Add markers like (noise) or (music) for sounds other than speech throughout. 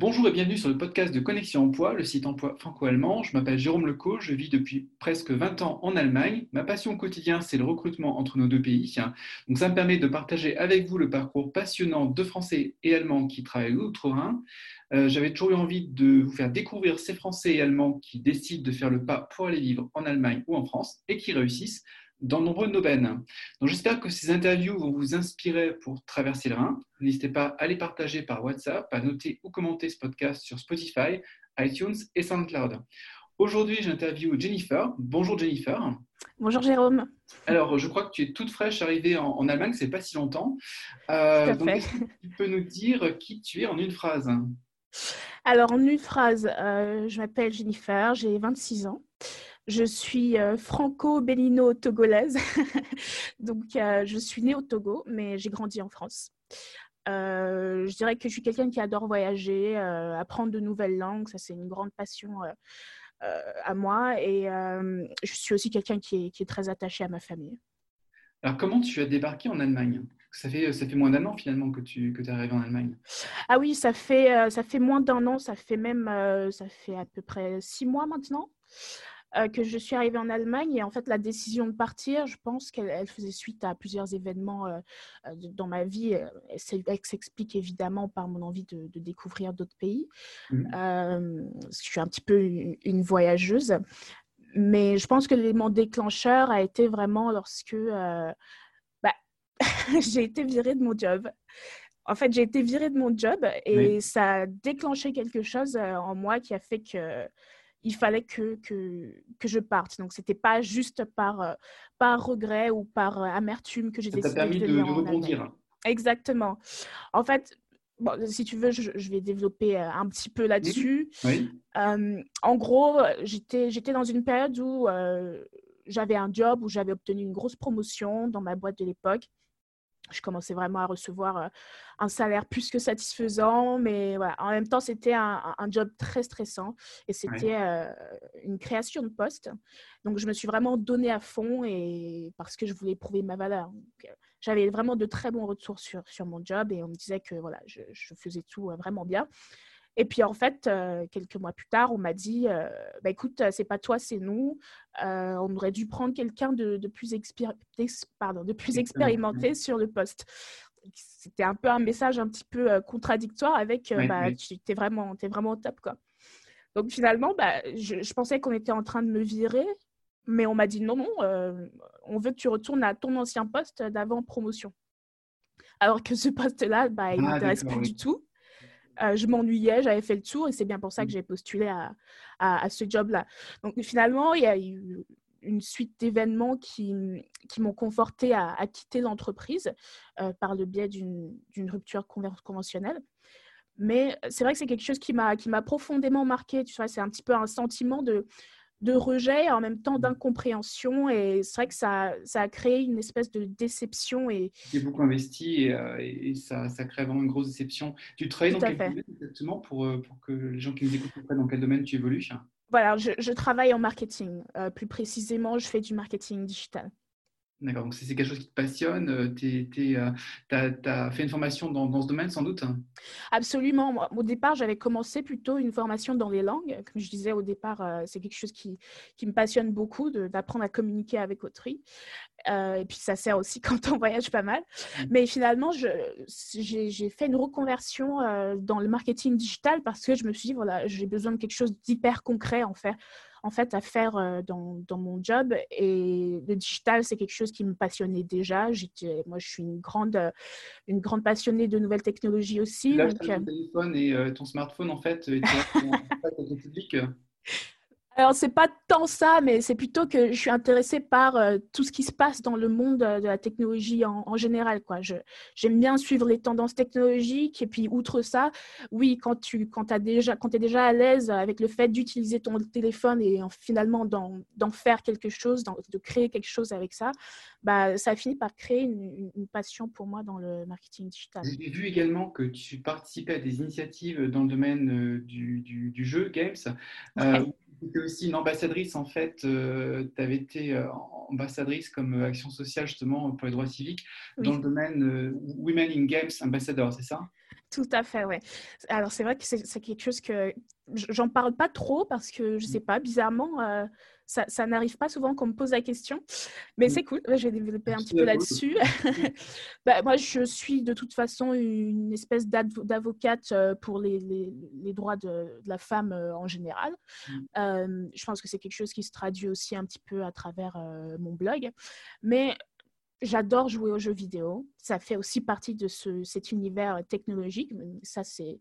Bonjour et bienvenue sur le podcast de Connexion Emploi, le site emploi franco-allemand. Je m'appelle Jérôme Leco, je vis depuis presque 20 ans en Allemagne. Ma passion au quotidien, c'est le recrutement entre nos deux pays. Donc ça me permet de partager avec vous le parcours passionnant de Français et Allemands qui travaillent outre-Rhin. Euh, j'avais toujours eu envie de vous faire découvrir ces Français et Allemands qui décident de faire le pas pour aller vivre en Allemagne ou en France et qui réussissent dans nombreux domaines. Donc j'espère que ces interviews vont vous inspirer pour traverser le Rhin. N'hésitez pas à les partager par WhatsApp, à noter ou commenter ce podcast sur Spotify, iTunes et SoundCloud. Aujourd'hui, j'interviewe Jennifer. Bonjour Jennifer. Bonjour Jérôme. Alors, je crois que tu es toute fraîche arrivée en, en Allemagne, c'est pas si longtemps. Euh, Tout à fait. tu peux nous dire qui tu es en une phrase? Alors, en une phrase, euh, je m'appelle Jennifer, j'ai 26 ans. Je suis euh, franco-bélino-togolaise. (laughs) Donc, euh, je suis née au Togo, mais j'ai grandi en France. Euh, je dirais que je suis quelqu'un qui adore voyager, euh, apprendre de nouvelles langues. Ça, c'est une grande passion euh, à moi. Et je suis aussi quelqu'un qui est, qui est très attaché à ma famille. Alors, comment tu as débarqué en Allemagne? Ça fait, ça fait moins d'un an finalement que tu que es arrivé en Allemagne. Ah oui, ça fait, ça fait moins d'un an, ça fait même ça fait à peu près six mois maintenant euh, que je suis arrivée en Allemagne. Et en fait, la décision de partir, je pense qu'elle elle faisait suite à plusieurs événements euh, euh, dans ma vie. Elle s'explique évidemment par mon envie de, de découvrir d'autres pays. Mhm. Euh, parce que je suis un petit peu une, une voyageuse. Mais je pense que l'élément déclencheur a été vraiment lorsque bah, (laughs) j'ai été virée de mon job. En fait, j'ai été virée de mon job et Oui. ça a déclenché quelque chose en moi qui a fait que il fallait que, que, que je parte. Donc, c'était pas juste par, euh, par regret ou par euh, amertume que j'ai décidé permis de de, venir de rebondir. Exactement. En fait, bon, si tu veux, je, je vais développer euh, un petit peu là-dessus. Oui. Euh, en gros, j'étais, j'étais dans une période où euh, j'avais un job, où j'avais obtenu une grosse promotion dans ma boîte de l'époque. Je commençais vraiment à recevoir euh, un salaire plus que satisfaisant, mais voilà. en même temps, c'était un, job très stressant et c'était euh, une création de poste. Donc, je me suis vraiment donnée à fond et parce que je voulais prouver ma valeur. Euh, j'avais vraiment de très bons retours sur, sur mon job et on me disait que voilà, je, je faisais tout euh, vraiment bien. Et puis en fait, euh, quelques mois plus tard, on m'a dit euh, bah, écoute, c'est pas toi, c'est nous. Euh, on aurait dû prendre quelqu'un de, de plus expéri- ex- pardon, de plus expérimenté sur le poste. C'était un peu un message un petit peu euh, contradictoire avec euh, Oui, bah, oui. tu es vraiment, vraiment au top. Quoi. Donc finalement, bah, je, je pensais qu'on était en train de me virer, mais on m'a dit non, non, euh, on veut que tu retournes à ton ancien poste d'avant promotion. Alors que ce poste-là, bah, il ne Ah, m'intéresse plus oui. du tout. Euh, je m'ennuyais, j'avais fait le tour et c'est bien pour ça que Mm. j'ai postulé à, à- à ce job-là. Donc finalement, il y a eu une suite d'événements qui, qui m'ont conforté à, à quitter l'entreprise euh, par le biais d'une rupture conventionnelle. Mais c'est vrai que c'est quelque chose qui m'a qui m'a profondément marqué. Tu vois, c'est un petit peu un sentiment de, de rejet et en même temps d'incompréhension. Et c'est vrai que ça, ça a créé une espèce de déception et, es beaucoup investi et, euh, et- ça, ça crée vraiment une grosse déception. Tu travailles Tout dans quel fait. domaine exactement pour, euh, pour que les gens qui nous écoutent comprennent dans quel domaine tu évolues? Voilà, je, je travaille en marketing. Euh, plus précisément, je fais du marketing digital. D'accord, donc c'est quelque chose qui te passionne. Tu as, fait une formation dans, dans ce domaine sans doute? Absolument. Au départ, j'avais commencé plutôt une formation dans les langues. Comme je disais au départ, euh, c'est quelque chose qui, qui me passionne beaucoup, d'apprendre à communiquer avec autrui. Euh, et puis, ça sert aussi (laughs) quand on voyage pas mal. Mais finalement, j'ai fait une reconversion euh, dans le marketing digital parce que je me suis dit, voilà, j'ai besoin de quelque chose d'hyper concret en fait, en fait, à faire euh, dans, dans mon job. Et le digital, c'est quelque chose qui me passionnait déjà. J'étais- Moi, je suis une grande, euh, une grande passionnée de nouvelles technologies aussi. Là, donc, ton euh, téléphone et euh, ton smartphone, en fait, public? Alors, c'est pas tant ça, mais c'est plutôt que je suis intéressée par euh, tout ce qui se passe dans le monde euh, de la technologie en, en général. Quoi. Je, j'aime bien suivre les tendances technologiques. Et puis, outre ça, oui, quand tu quand as déjà, quand es déjà à l'aise avec le fait d'utiliser ton téléphone et en- finalement d'en, faire quelque chose, de créer quelque chose avec ça, bah, ça finit par créer une, passion pour moi dans le marketing digital. J'ai vu également que tu participais à des initiatives dans le domaine euh, du, du- du jeu, Games. Euh, Ouais. Tu étais aussi une ambassadrice, en fait. tu avais été euh, ambassadrice comme euh, action sociale, justement, pour les droits civiques, dans le domaine euh, Women in Games Ambassador, c'est ça? Tout à fait, ouais. Alors, c'est vrai que c'est quelque chose que j'en parle pas trop parce que je sais pas, bizarrement, euh, ça, ça n'arrive pas souvent qu'on me pose la question. Mais mmh. c'est cool, je vais développer un petit peu là-dessus. (laughs) bah, moi, je suis de toute façon une espèce d'avocate euh, pour les, les, les droits de, de, la femme euh, en général. Mmh. je pense que c'est quelque chose qui se traduit aussi un petit peu à travers mon blog. Mais J'adore jouer aux jeux vidéo. Ça fait aussi partie de ce, cet univers technologique. Ça, c'est,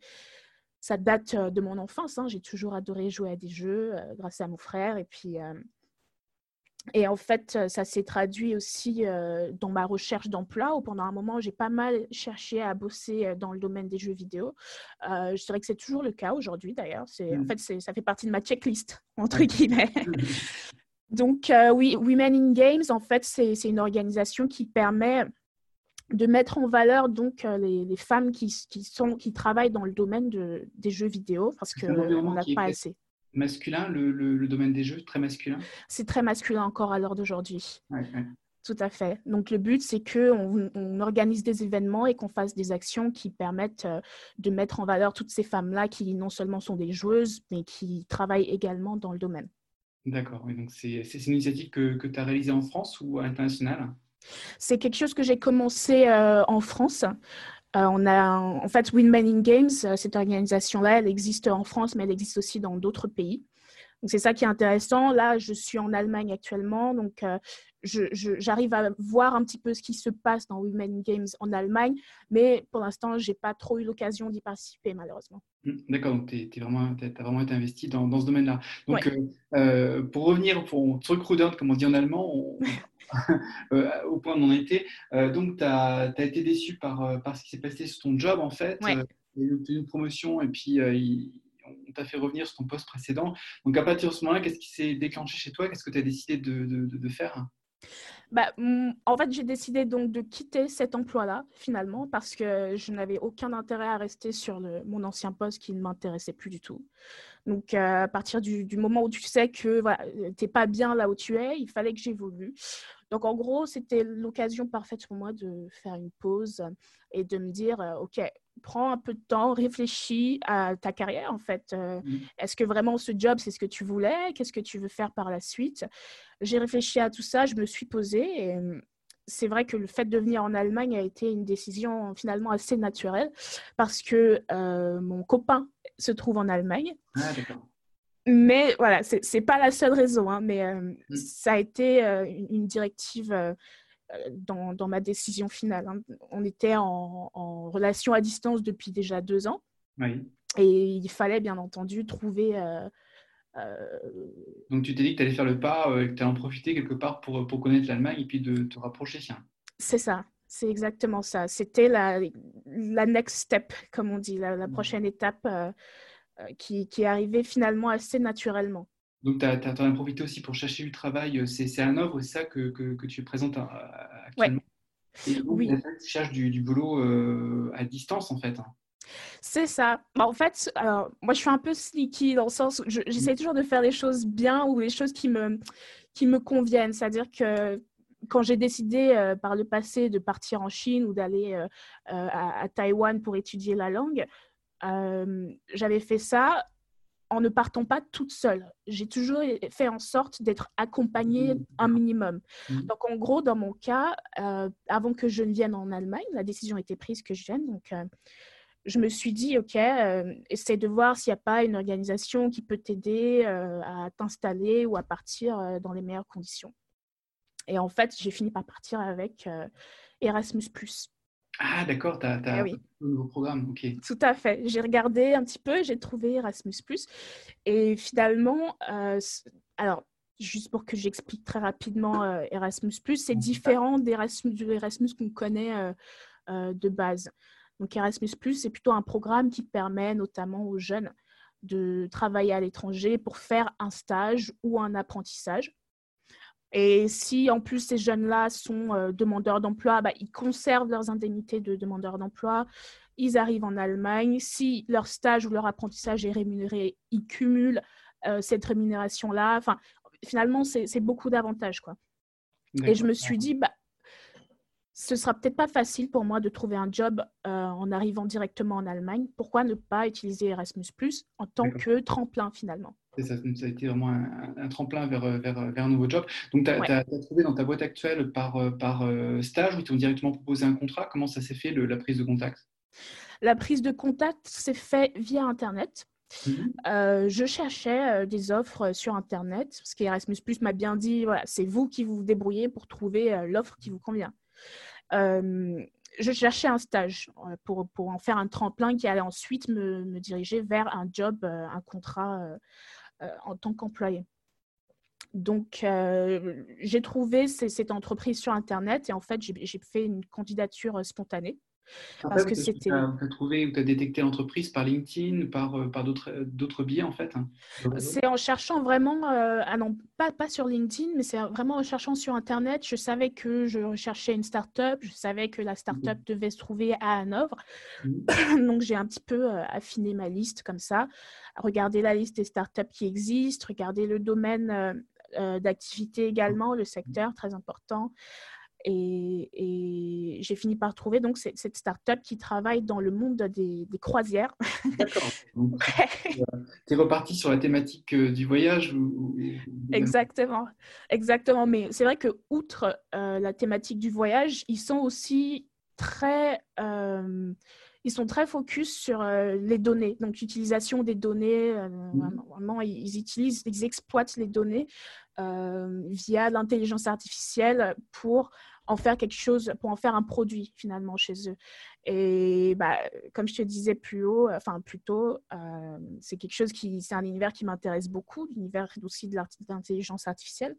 ça date euh, de mon enfance. Hein. J'ai toujours adoré jouer à des jeux euh, grâce à mon frère. Et puis, euh, et en fait, ça s'est traduit aussi dans ma recherche d'emploi où pendant un moment, j'ai pas mal cherché à bosser dans le domaine des jeux vidéo. je dirais que c'est toujours le cas aujourd'hui d'ailleurs. C'est, En mmh. fait, ça fait partie de ma checklist, entre guillemets. (laughs) Donc, euh, oui, Women in Games, en fait, c'est une organisation qui permet de mettre en valeur donc euh, les, femmes qui, sont, qui travaillent dans le domaine de, des jeux vidéo parce qu'on n'a pas assez. Masculin, le, domaine des jeux, très masculin? C'est très masculin encore à l'heure d'aujourd'hui. Tout à fait. Donc le but, c'est qu'on on organise des événements et qu'on fasse des actions qui permettent euh, de mettre en valeur toutes ces femmes-là qui non seulement sont des joueuses, mais qui travaillent également dans le domaine. D'accord, c'est une initiative que, tu as réalisée en France ou à l'international? C'est quelque chose que j'ai commencé euh, en France. Euh, on a en fait Women in Games, euh, cette organisation-là, elle existe en France, mais elle existe aussi dans d'autres pays. C'est ça qui est intéressant. Là, je suis en Allemagne actuellement, donc j'arrive à voir un petit peu ce qui se passe dans Women Games en Allemagne, mais pour l'instant, je n'ai pas trop eu l'occasion d'y participer, malheureusement. Mmh, d'accord, donc tu as vraiment, été investi dans, dans ce domaine-là. Donc, euh, euh, pour revenir, pour recruiter, comme on dit en allemand, (laughs) euh, au point où on en était, donc tu as, as, été déçu par, par ce qui s'est passé sur ton job, en fait. tu as eu une promotion et puis on t'a fait revenir sur ton poste précédent. Donc, à partir de ce moment-là, qu'est-ce qui s'est déclenché chez toi? Qu'est-ce que tu as décidé de, de, de faire? Bah, en fait, j'ai décidé donc de quitter cet emploi-là, finalement, parce que je n'avais aucun intérêt à rester sur mon ancien poste qui ne m'intéressait plus du tout. Donc, euh, à partir du, moment où tu sais que voilà, tu n'es pas bien là où tu es, il fallait que j'évolue. Donc, en gros, c'était l'occasion parfaite pour moi de faire une pause et de me dire, euh, OK, prends un peu de temps, réfléchis à ta carrière, en fait. Euh, mmh. Est-ce que vraiment ce job, c'est ce que tu voulais? Qu'est-ce que tu veux faire par la suite? J'ai réfléchi à tout ça, je me suis posée et mmh, c'est vrai que le fait de venir en Allemagne a été une décision finalement assez naturelle parce que euh, mon copain se trouve en Allemagne. Ah. Mais voilà, ce n'est pas la seule raison, hein, mais euh, mm. ça a été une, directive dans, dans, ma décision finale. Hein. On était en, en, relation à distance depuis déjà deux ans. Oui. Et il fallait bien entendu trouver. Donc tu t'es dit que tu allais faire le pas, que tu allais en profiter quelque part pour, pour connaître l'Allemagne et puis de te rapprocher. C'est ça, c'est exactement ça. C'était la, la next step, comme on dit, la, la mm. prochaine étape euh, qui, qui, est arrivé finalement assez naturellement. Donc, tu en as profité aussi pour chercher du travail. Euh, c'est un offre, c'est ça que, que, tu présentes euh, actuellement Oui. tu cherches du, du boulot à distance, en fait. Hein. C'est ça. Bah, en fait, alors, moi, je suis un peu sneaky dans le sens où j'essaie toujours de faire les choses bien ou les choses qui me, qui me conviennent. C'est-à-dire que quand j'ai décidé par le passé de partir en Chine ou d'aller à, à, Taïwan pour étudier la langue, j'avais fait ça en ne partant pas toute seule. J'ai toujours fait en sorte d'être accompagnée mmh. un minimum. Mmh. Donc, en gros, dans mon cas, euh, avant que je ne vienne en Allemagne, la décision était prise que je vienne. Donc, euh, je me suis dit, OK, euh, essaie de voir s'il n'y a pas une organisation qui peut t'aider à t'installer ou à partir dans les meilleures conditions. Et en fait, j'ai fini par partir avec Erasmus ⁇ ah, d'accord, tu as, as eh un nouveau programme. ok. Tout à fait. J'ai regardé un petit peu, j'ai trouvé Erasmus. Et finalement, euh, alors, juste pour que j'explique très rapidement euh, Erasmus, c'est différent d'Erasmus, de l'Erasmus qu'on connaît euh, de base. Donc, Erasmus, c'est plutôt un programme qui permet notamment aux jeunes de travailler à l'étranger pour faire un stage ou un apprentissage. Et si en plus ces jeunes-là sont euh, demandeurs d'emploi, bah, ils conservent leurs indemnités de demandeurs d'emploi. Ils arrivent en Allemagne. Si leur stage ou leur apprentissage est rémunéré, ils cumulent euh, cette rémunération-là. Enfin, finalement, c'est beaucoup d'avantages. quoi. Et je me suis dit, bah, ce sera peut-être pas facile pour moi de trouver un job en arrivant directement en Allemagne. Pourquoi ne pas utiliser Erasmus en tant que tremplin finalement? Ça, ça, a été vraiment un, tremplin vers, vers, un nouveau job. Donc, tu as, trouvé dans ta boîte actuelle par, par stage ou ils t'ont directement proposé un contrat? Comment ça s'est fait, la prise de contact? La prise de contact s'est faite via Internet. Euh, je cherchais euh, des offres sur Internet, parce qu'Erasmus Plus m'a bien dit, voilà, c'est vous qui vous débrouillez pour trouver euh, l'offre qui vous convient. je cherchais un stage pour, pour, en faire un tremplin qui allait ensuite me, me diriger vers un job, un contrat en tant qu'employé. Donc, j'ai trouvé cette entreprise sur Internet et en fait, j'ai fait une candidature spontanée. Parce que c'était. Tu as trouvé ou tu as détecté l'entreprise par LinkedIn, par, euh, par euh, d'autres biais en fait hein, C'est en cherchant vraiment, euh, ah non, pas, pas sur LinkedIn, mais c'est vraiment en cherchant sur Internet. Je savais que je recherchais une start-up, je savais que la start-up devait se trouver à Hanovre. Mmh. (coughs) Donc j'ai un petit peu affiné ma liste comme ça, regarder la liste des start-up qui existent, regarder le domaine d'activité également, le secteur, très important. Et, j'ai fini par trouver donc cette, start-up qui travaille dans le monde des, croisières. D'accord. (laughs) Tu es reparti sur la thématique euh, du voyage Exactement. Exactement. Mais c'est vrai que outre euh, la thématique du voyage, ils sont aussi très... Euh, ils sont très focus sur les données, donc l'utilisation des données. Mmh. Vraiment, ils utilisent, ils exploitent les données via l'intelligence artificielle pour en faire quelque chose, pour en faire un produit finalement chez eux. Et bah, comme je te disais plus haut, enfin plus tôt, euh, c'est quelque chose qui, c'est un univers qui m'intéresse beaucoup, l'univers aussi de l'intelligence artificielle.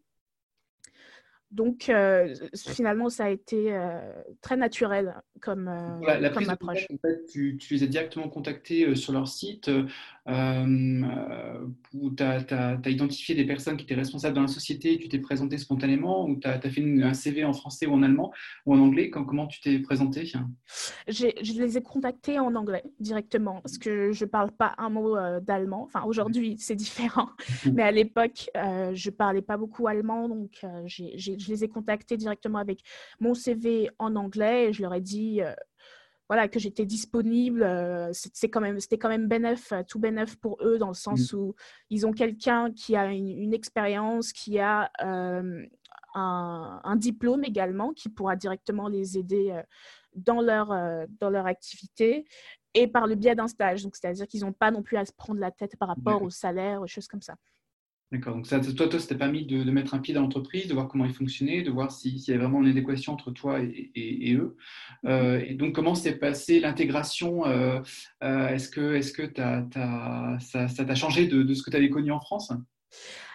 Donc, euh, finalement, ça a été euh, très naturel comme, euh, la, comme approche. en fait, tu, tu, les as directement contactés sur leur site où tu as, identifié des personnes qui étaient responsables dans la société, tu t'es présenté spontanément ou tu as, fait un CV en français ou en allemand ou en anglais Comment tu t'es présenté? Je les ai contactés en anglais directement parce que je ne parle pas un mot d'allemand. Enfin, aujourd'hui, c'est différent. (laughs) Mais à l'époque, je ne parlais pas beaucoup allemand, donc je les ai contactés directement avec mon CV en anglais et je leur ai dit euh, voilà, que j'étais disponible. Euh, c'est quand même, c'était quand même bénéf, euh, tout bénéf pour eux dans le sens mmh. où ils ont quelqu'un qui a une, expérience, qui a un, un, diplôme également, qui pourra directement les aider dans leur, dans leur activité et par le biais d'un stage. Donc, c'est-à-dire qu'ils n'ont pas non plus à se prendre la tête par rapport au salaire, aux choses comme ça. D'accord. Donc, ça, toi, toi, ça t'a permis de, mettre un pied dans l'entreprise, de voir comment ils fonctionnaient, de voir s'il y avait vraiment une adéquation entre toi et, eux. Euh, et donc, comment s'est passée l'intégration euh, euh, Est-ce que, est que ça t'a changé de, ce que tu avais connu en France?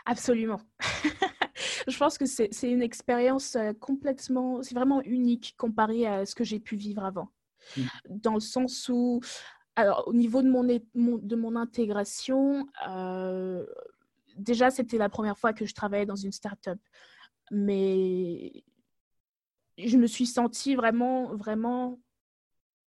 Absolument. (laughs) Je pense que c'est une expérience complètement, c'est vraiment unique comparé à ce que j'ai pu vivre avant. Mmh. Dans le sens où, alors, au niveau de mon, de mon intégration, déjà, c'était la première fois que je travaillais dans une start-up. Mais je me suis sentie vraiment, vraiment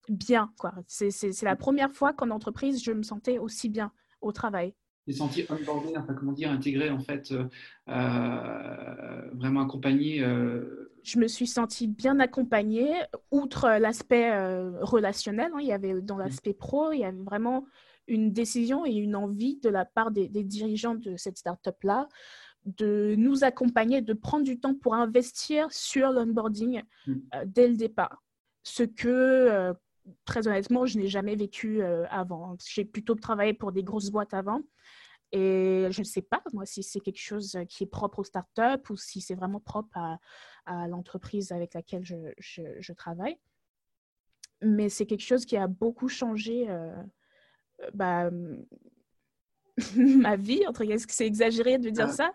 bien. C'est, la première fois qu'en entreprise, je me sentais aussi bien au travail. Tu senti onboardé, enfin, comment dire, intégré, en fait, euh, euh, vraiment accompagné euh, Je me suis sentie bien accompagnée, outre l'aspect relationnel. Hein, il y avait dans l'aspect pro, il y avait vraiment une décision et une envie de la part des, dirigeants de cette start-up-là de nous accompagner, de prendre du temps pour investir sur l'onboarding mm. euh, dès le départ. Ce que, euh, très honnêtement, je n'ai jamais vécu euh, avant. J'ai plutôt travaillé pour des grosses boîtes avant. Et je ne sais pas, moi, si c'est quelque chose qui est propre aux startups ou si c'est vraiment propre à, l'entreprise avec laquelle je, je, travaille. Mais c'est quelque chose qui a beaucoup changé bah, (laughs) ma vie, entre est-ce que c'est exagéré de dire ah. ça?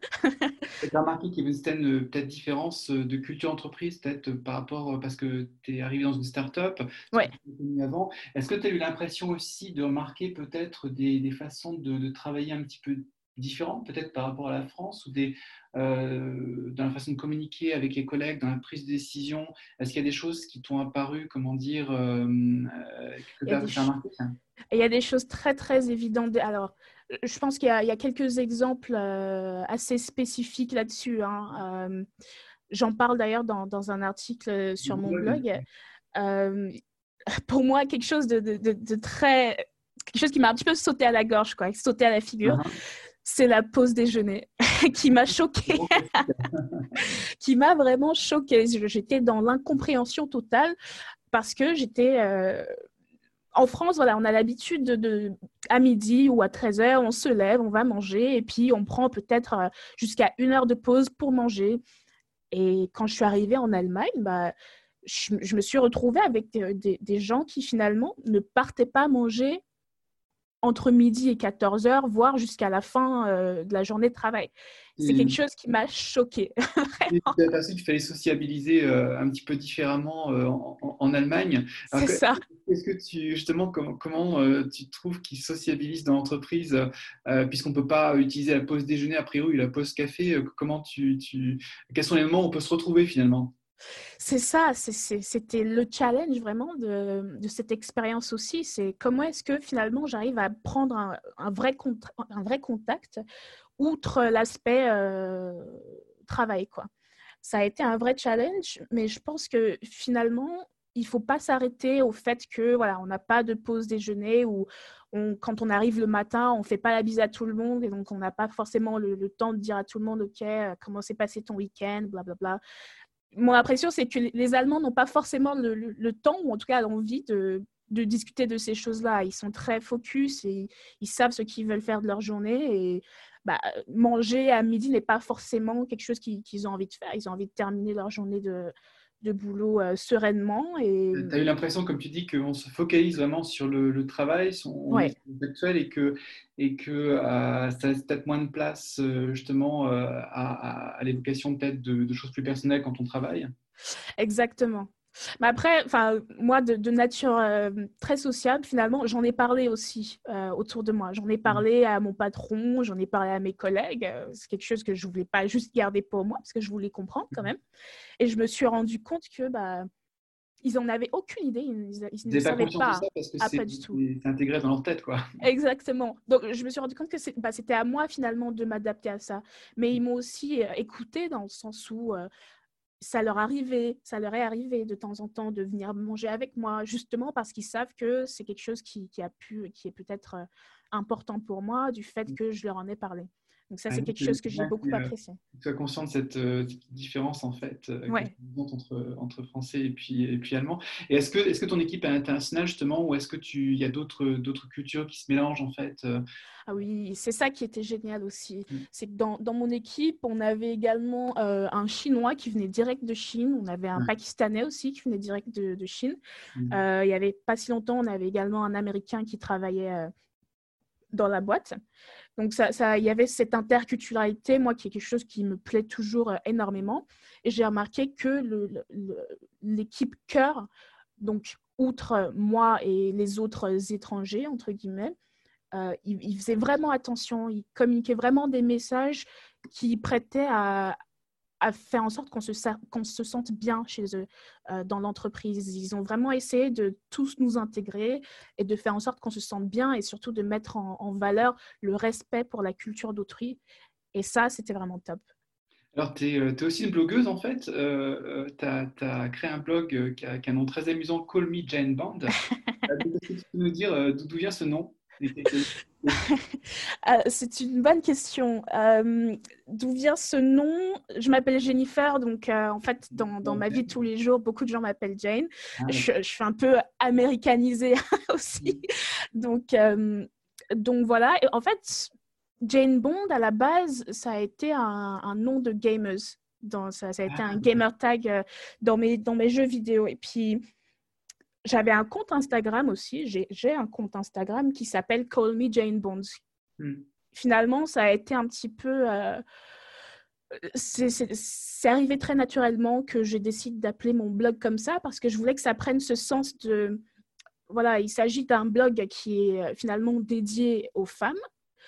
Tu as remarqué qu'il y avait une certaine peut-être différence de culture entreprise, peut-être par rapport, parce que tu es arrivé dans une start-up, ouais. avant. Est-ce que tu as eu l'impression aussi de remarquer peut-être des, des façons de, de, travailler un petit peu différentes, peut-être par rapport à la France, ou des, euh, dans la façon de communiquer avec les collègues, dans la prise de décision Est-ce qu'il y a des choses qui t'ont apparu, comment dire, euh, euh, que tu as, remarqué il y a des choses très, très évidentes. Alors, je pense qu'il y, a quelques exemples euh, assez spécifiques là-dessus. Hein. J'en parle d'ailleurs dans, dans, un article sur mon blog. pour moi, quelque chose de, de, de, très. Quelque chose qui m'a un petit peu sauté à la gorge, quoi, sauté à la figure. Uh-huh. C'est la pause déjeuner (laughs) qui m'a choquée, (laughs) qui m'a vraiment choquée. J'étais dans l'incompréhension totale parce que j'étais, en France, voilà, on a l'habitude de, à midi ou à 13h, on se lève, on va manger et puis on prend peut-être euh, jusqu'à une heure de pause pour manger. Et quand je suis arrivée en Allemagne, bah, je, me suis retrouvée avec des, gens qui finalement ne partaient pas manger entre midi et 14 heures, voire jusqu'à la fin euh, de la journée de travail. C'est quelque chose qui m'a choquée. tu as aperçu qu'il fallait sociabiliser euh, un petit peu différemment euh, en, Allemagne. C'est ça. Est-ce que tu, justement, comment, comment tu trouves qu'ils sociabilisent dans l'entreprise, puisqu'on ne peut pas utiliser la pause déjeuner a priori ou la pause café Comment tu, tu, quels sont les moments où on peut se retrouver finalement? C'est ça, c'était le challenge vraiment de, cette expérience aussi. C'est comment est-ce que finalement j'arrive à prendre un, vrai, contact outre l'aspect euh, travail. Ça a été un vrai challenge, mais je pense que finalement, il faut pas s'arrêter au fait que on n'a pas de pause déjeuner ou quand on arrive le matin, on ne fait pas la bise à tout le monde et donc on n'a pas forcément le, temps de dire à tout le monde, OK, euh, comment s'est passé ton week-end, blablabla mon impression, c'est que les Allemands n'ont pas forcément le, temps, ou en tout cas l'envie de, discuter de ces choses-là. Ils sont très focus et ils savent ce qu'ils veulent faire de leur journée. Et bah, manger à midi n'est pas forcément quelque chose qu'ils ont envie de faire. Ils ont envie de terminer leur journée de, de boulot euh, sereinement. Et... Tu as eu l'impression, comme tu dis, qu'on se focalise vraiment sur le, travail, son actuel, et que, et que euh, ça laisse peut-être moins de place euh, justement à, à, l'évocation peut-être de, de, choses plus personnelles quand on travaille? Exactement. Mais après, moi, de, nature euh, très sociable, finalement, j'en ai parlé aussi euh, autour de moi. J'en ai mmh. parlé à mon patron, j'en ai parlé à mes collègues. Euh, c'est quelque chose que je voulais pas juste garder pour moi, parce que je voulais comprendre quand mmh. même. Et je me suis rendu compte que bah, ils n'en avaient aucune idée. Ils, ne savaient pas. Ça parce que ah, pas du tout. C'est intégré dans leur tête, quoi. Exactement. Donc, je me suis rendu compte que bah, c'était à moi, finalement, de m'adapter à ça. Mais ils m'ont aussi écouté dans le sens où ça leur arrivait, ça leur est arrivé de temps en temps de venir manger avec moi, justement parce qu'ils savent que c'est quelque chose qui, a pu, qui est peut-être euh, important pour moi, du fait mmh. que je leur en ai parlé. Donc ça, c'est quelque chose que j'ai beaucoup apprécié. Tu as conscience de cette, euh, différence, en fait, euh, entre, entre français et puis, et puis allemand. Et est-ce que, est -ce que ton équipe est internationale, justement, ou est-ce qu'il y a d'autres cultures qui se mélangent, en fait euh? Ah oui, c'est ça qui était génial aussi. Mmh. C'est que dans, dans, mon équipe, on avait également un Chinois qui venait direct de Chine. On avait un Pakistanais aussi qui venait direct de, de Chine. Mmh. il y avait pas si longtemps, on avait également un Américain qui travaillait dans la boîte. Donc, ça, il y avait cette interculturalité, moi, qui est quelque chose qui me plaît toujours euh, énormément. Et j'ai remarqué que l'équipe cœur, donc, outre moi et les autres étrangers, entre guillemets, euh, ils, faisaient vraiment attention, ils communiquaient vraiment des messages qui prêtaient à, à faire en sorte qu'on se, qu'on se sente bien chez eux euh, dans l'entreprise. Ils ont vraiment essayé de tous nous intégrer et de faire en sorte qu'on se sente bien et surtout de mettre en, valeur le respect pour la culture d'autrui. Et ça, c'était vraiment top. Alors, tu es, es, aussi une blogueuse en fait. Euh, euh tu as, créé un blog qui a, qui a, un nom très amusant, Call Me Jane Band. (laughs) Tu peux nous dire d'où vient ce nom? Euh, (laughs) c'est une bonne question. Euh, d'où vient ce nom? Je m'appelle Jennifer, donc euh, en fait, dans, dans, ma vie de tous les jours, beaucoup de gens m'appellent Jane. Ah je, suis un peu américanisée (laughs) aussi. Donc, donc voilà. Et en fait, Jane Bond, à la base, ça a été un, un nom de gamers. Dans, ça, ça a été un ah. gamer tag dans, mes, dans mes jeux vidéo. Et puis, j'avais un compte Instagram aussi. J'ai un compte Instagram qui s'appelle Call Me Jane Bonds. Hmm. Finalement, ça a été un petit peu. Euh, c'est arrivé très naturellement que je décide d'appeler mon blog comme ça parce que je voulais que ça prenne ce sens de. Voilà, il s'agit d'un blog qui est euh, finalement dédié aux femmes,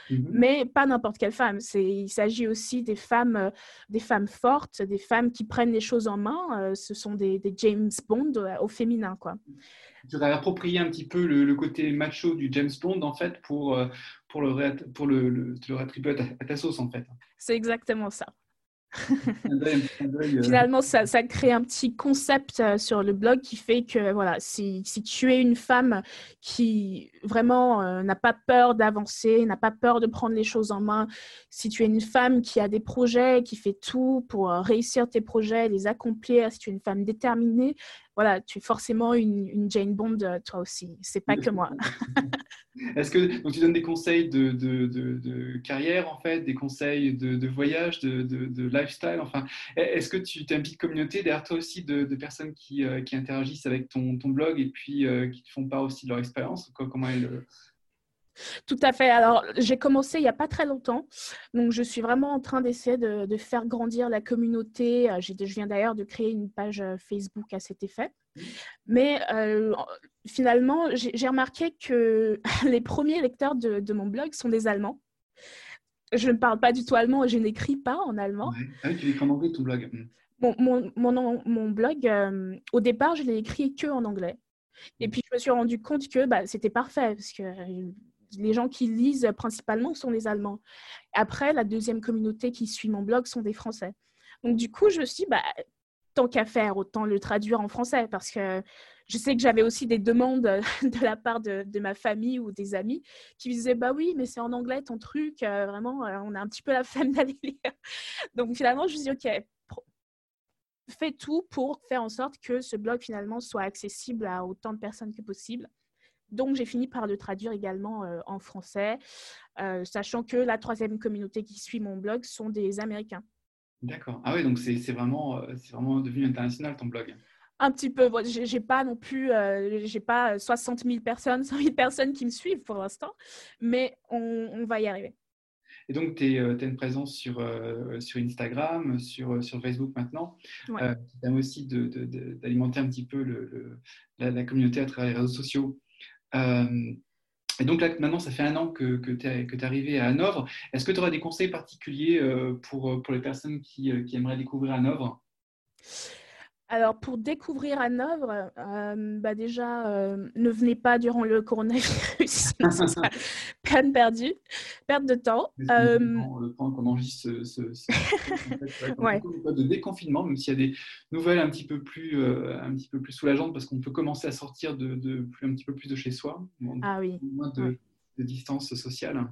Mhm. Mais pas n'importe quelle femme. Il s'agit aussi des femmes, euh, des femmes fortes, des femmes qui prennent les choses en main. Euh, ce sont des, James Bond euh, au féminin. Quoi. Tu as approprié un petit peu le, côté macho du James Bond, en fait, pour, pour, le, pour le, le, à ta, sauce, en fait. C'est exactement ça. (laughs) Euh. Finalement, ça, crée un petit concept euh, sur le blog qui fait que voilà, si, si tu es une femme qui vraiment euh, n'a pas peur d'avancer, n'a pas peur de prendre les choses en main, si tu es une femme qui a des projets, qui fait tout pour réussir tes projets, les accomplir, si tu es une femme déterminée, voilà, tu es forcément une, Jane Bond toi aussi. C'est pas que moi. (laughs) Est-ce que donc, tu donnes des conseils de, carrière, en fait, des conseils de, voyage, de, lifestyle enfin, Est-ce que tu as une petite communauté derrière toi aussi de, personnes qui, euh, qui, interagissent avec ton, blog et puis euh, qui te font part aussi de leur expérience Comment elle, tout à fait. Alors, j'ai commencé il n'y a pas très longtemps. Donc, je suis vraiment en train d'essayer de, faire grandir la communauté. Euh, je viens d'ailleurs de créer une page Facebook à cet effet. Mais euh, finalement, j'ai remarqué que (laughs) les premiers lecteurs de, mon blog sont des Allemands. Je ne parle pas du tout allemand et je n'écris pas en allemand. Ah tu écris en anglais ton blog mon, mon, mon, blog, euh, au départ, je l'ai écrit que en anglais. Et puis, je me suis rendu compte que bah, c'était parfait parce que les gens qui lisent principalement sont les Allemands. Après, la deuxième communauté qui suit mon blog sont des Français. Donc, du coup, je me suis dit, bah, tant qu'à faire, autant le traduire en français parce que je sais que j'avais aussi des demandes (laughs) de la part de, ma famille ou des amis qui me disaient bah oui mais c'est en anglais ton truc euh, vraiment euh, on a un petit peu la flemme (laughs) d'aller lire donc finalement je me suis dit ok fais tout pour faire en sorte que ce blog finalement soit accessible à autant de personnes que possible donc j'ai fini par le traduire également euh, en français sachant que la troisième communauté qui suit mon blog sont des américains D'accord. Ah oui, donc c'est vraiment, euh, vraiment devenu international ton blog. Un petit peu. j'ai pas non plus, euh, j'ai pas 60 000 personnes, (laughs) 100 000 personnes qui me suivent pour l'instant, mais on, va y arriver. Et donc, tu as une présence sur, euh, sur Instagram, sur, sur Facebook maintenant, ouais. qui permet aussi d'alimenter un petit peu le, la, communauté à travers les réseaux sociaux. Et donc là, maintenant, ça fait un an que, que tu es, arrivé à Hanovre. Est-ce que tu auras des conseils particuliers euh, pour, pour les personnes qui, euh, qui aimeraient découvrir Hanovre? Alors, pour découvrir Hanovre, euh, bah déjà, euh, ne venez pas durant le coronavirus, (laughs) (laughs) peine perdue, perte de temps. Euh... Le temps qu'on enregistre ce, ce, (laughs) de déconfinement, même s'il y a des nouvelles un petit peu plus, euh, un petit peu plus soulageantes, parce qu'on peut commencer à sortir de, de, un petit peu plus de chez soi, ah oui. moins de, de distance sociale.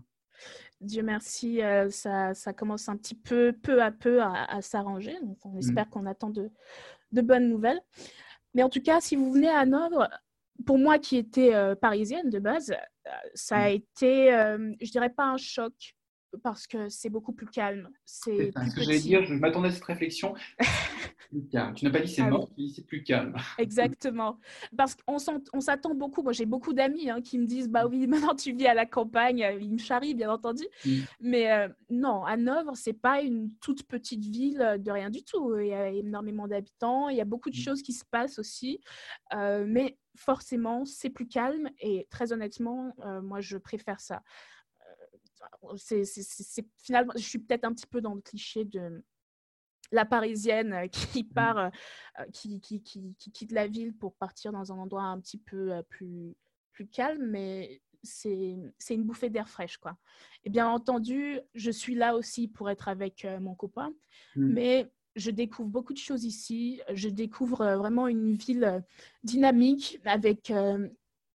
Dieu merci, euh, ça, ça, commence un petit peu, peu à peu, à, s'arranger. Donc, on espère mm. qu'on attend de, de, bonnes nouvelles. Mais en tout cas, si vous venez à Hanovre, pour moi qui étais euh, parisienne de base, euh, ça a mm. été, je dirais pas un choc, parce que c'est beaucoup plus calme. C'est ce que j'allais dire, je m'attendais à cette réflexion. (laughs) plus calme. Tu n'as pas dit c'est ah mort, tu dis c'est plus calme. (laughs) Exactement. Parce qu'on s'attend beaucoup. Moi, j'ai beaucoup d'amis hein, qui me disent Bah oui, (laughs) maintenant tu vis à la campagne. Ils me charrient, bien entendu. Mm. Mais euh, non, Hanovre, c'est pas une toute petite ville de rien du tout. Il y a énormément d'habitants. Il y a beaucoup de mm. choses qui se passent aussi. Euh, mais forcément, c'est plus calme. Et très honnêtement, euh, moi, je préfère ça c'est finalement, je suis peut-être un petit peu dans le cliché de la parisienne euh, qui mmh. part, euh, euh, qui, qui, qui, qui, quitte la ville pour partir dans un endroit un petit peu plus, plus calme, mais c'est une bouffée d'air fraîche. Quoi. Et bien entendu, je suis là aussi pour être avec mon copain, mmh. mais je découvre beaucoup de choses ici. Je découvre vraiment une ville dynamique avec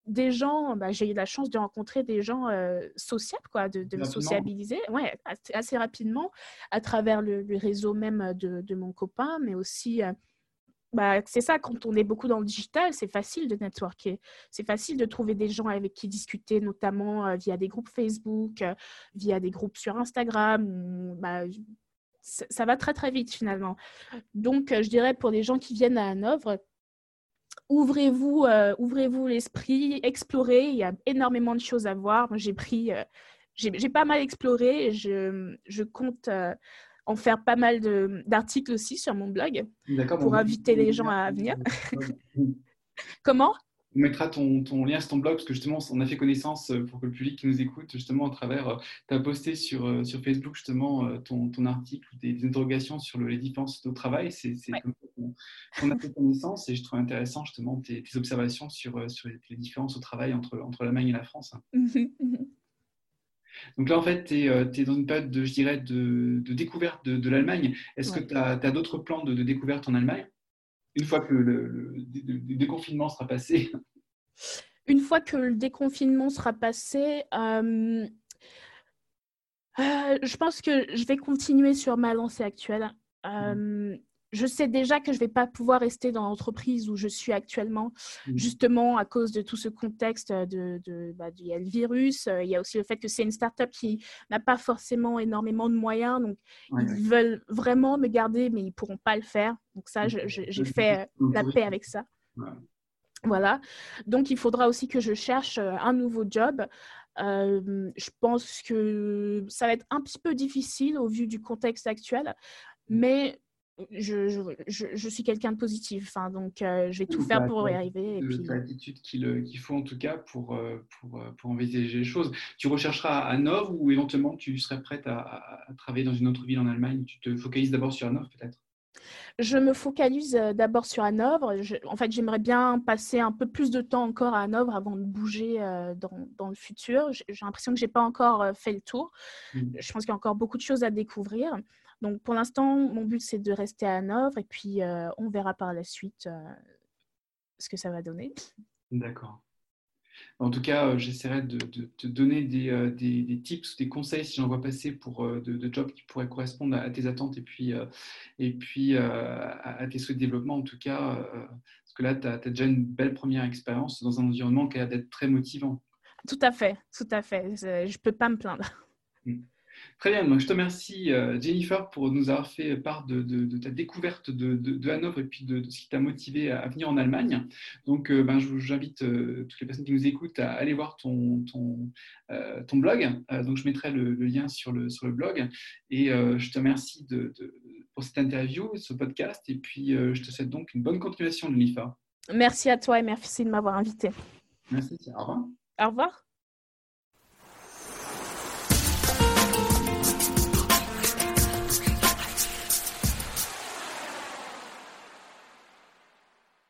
des gens, bah, j'ai eu la chance de rencontrer des gens euh, sociables, quoi, de, me sociabiliser ouais, assez, rapidement à travers le, réseau même de, mon copain, mais aussi, euh, bah, c'est ça, quand on est beaucoup dans le digital, c'est facile de networker. C'est facile de trouver des gens avec qui discuter, notamment euh, via des groupes Facebook, via des groupes sur Instagram. Bah, ça va très très vite finalement. Donc, je dirais pour les gens qui viennent à Hanovre, ouvrez-vous euh, ouvrez-vous l'esprit, explorez. Il y a énormément de choses à voir. J'ai pris, euh, j'ai pas mal exploré. Je, je compte euh, en faire pas mal d'articles aussi sur mon blog pour inviter les gens à venir. (laughs) Comment? On mettra ton, ton, lien sur ton blog parce que justement, on a fait connaissance euh, pour que le public qui nous écoute, justement, à travers, euh, tu as posté sur, euh, sur Facebook justement ton, ton article, des, des, interrogations sur les différences au travail. C'est comme ça qu'on a fait connaissance et je trouve intéressant justement tes, observations sur, sur les, différences au travail entre, entre l'Allemagne et la France. (laughs) Donc là, en fait, tu es, es, dans une période, de, je dirais, de, de découverte de, de l'Allemagne. Est-ce que tu as, as d'autres plans de, découverte en Allemagne? (laughs) une fois que le, déconfinement sera passé Une fois que le déconfinement sera passé, je pense que je vais continuer sur ma lancée actuelle. Euh, je sais déjà que je ne vais pas pouvoir rester dans l'entreprise où je suis actuellement, justement à cause de tout ce contexte de, de bah, il y a le virus, il y a aussi le fait que c'est une startup qui n'a pas forcément énormément de moyens, donc ils veulent vraiment me garder, mais ils ne pourront pas le faire. Donc ça, j'ai fait la paix avec ça. Voilà. Donc il faudra aussi que je cherche un nouveau job. je pense que ça va être un petit peu difficile au vu du contexte actuel, mais je, je, je, suis quelqu'un de positif, enfin, donc je vais tout faire pour y arriver. Et puis... l'attitude qu'il faut en tout cas pour, pour, pour, envisager les choses. Tu rechercheras à Hanovre ou éventuellement tu serais prête à, à, travailler dans une autre ville en Allemagne? Tu te focalises d'abord sur Hanovre peut-être? Je me focalise d'abord sur Hanovre. en fait, j'aimerais bien passer un peu plus de temps encore à Hanovre avant de bouger dans, dans, le futur. J'ai l'impression que je n'ai pas encore fait le tour. Mmh. Je pense qu'il y a encore beaucoup de choses à découvrir. Donc pour l'instant, mon but c'est de rester à Hanovre et puis euh, on verra par la suite euh, ce que ça va donner. D'accord. En tout cas, euh, j'essaierai de, te donner des, des, tips ou des conseils si j'en vois passer pour de, jobs qui pourraient correspondre à, tes attentes et puis, et puis à, tes souhaits de développement. En tout cas, parce que là, tu as, déjà une belle première expérience dans un environnement qui a l'air d'être très motivant. Tout à fait, tout à fait. Je ne peux pas me plaindre. Mmh. Très bien, donc je te remercie euh, Jennifer pour nous avoir fait part de, ta découverte de, Hanovre et puis de, ce qui t'a motivé à, venir en Allemagne. Donc euh, ben, j'invite euh, toutes les personnes qui nous écoutent à aller voir ton, ton, ton blog. donc je mettrai le, lien sur le, sur le blog. Et je te remercie pour cette interview, ce podcast. Et puis je te souhaite donc une bonne continuation, Jennifer. Merci à toi et merci de m'avoir invité. Merci, au revoir. Au revoir.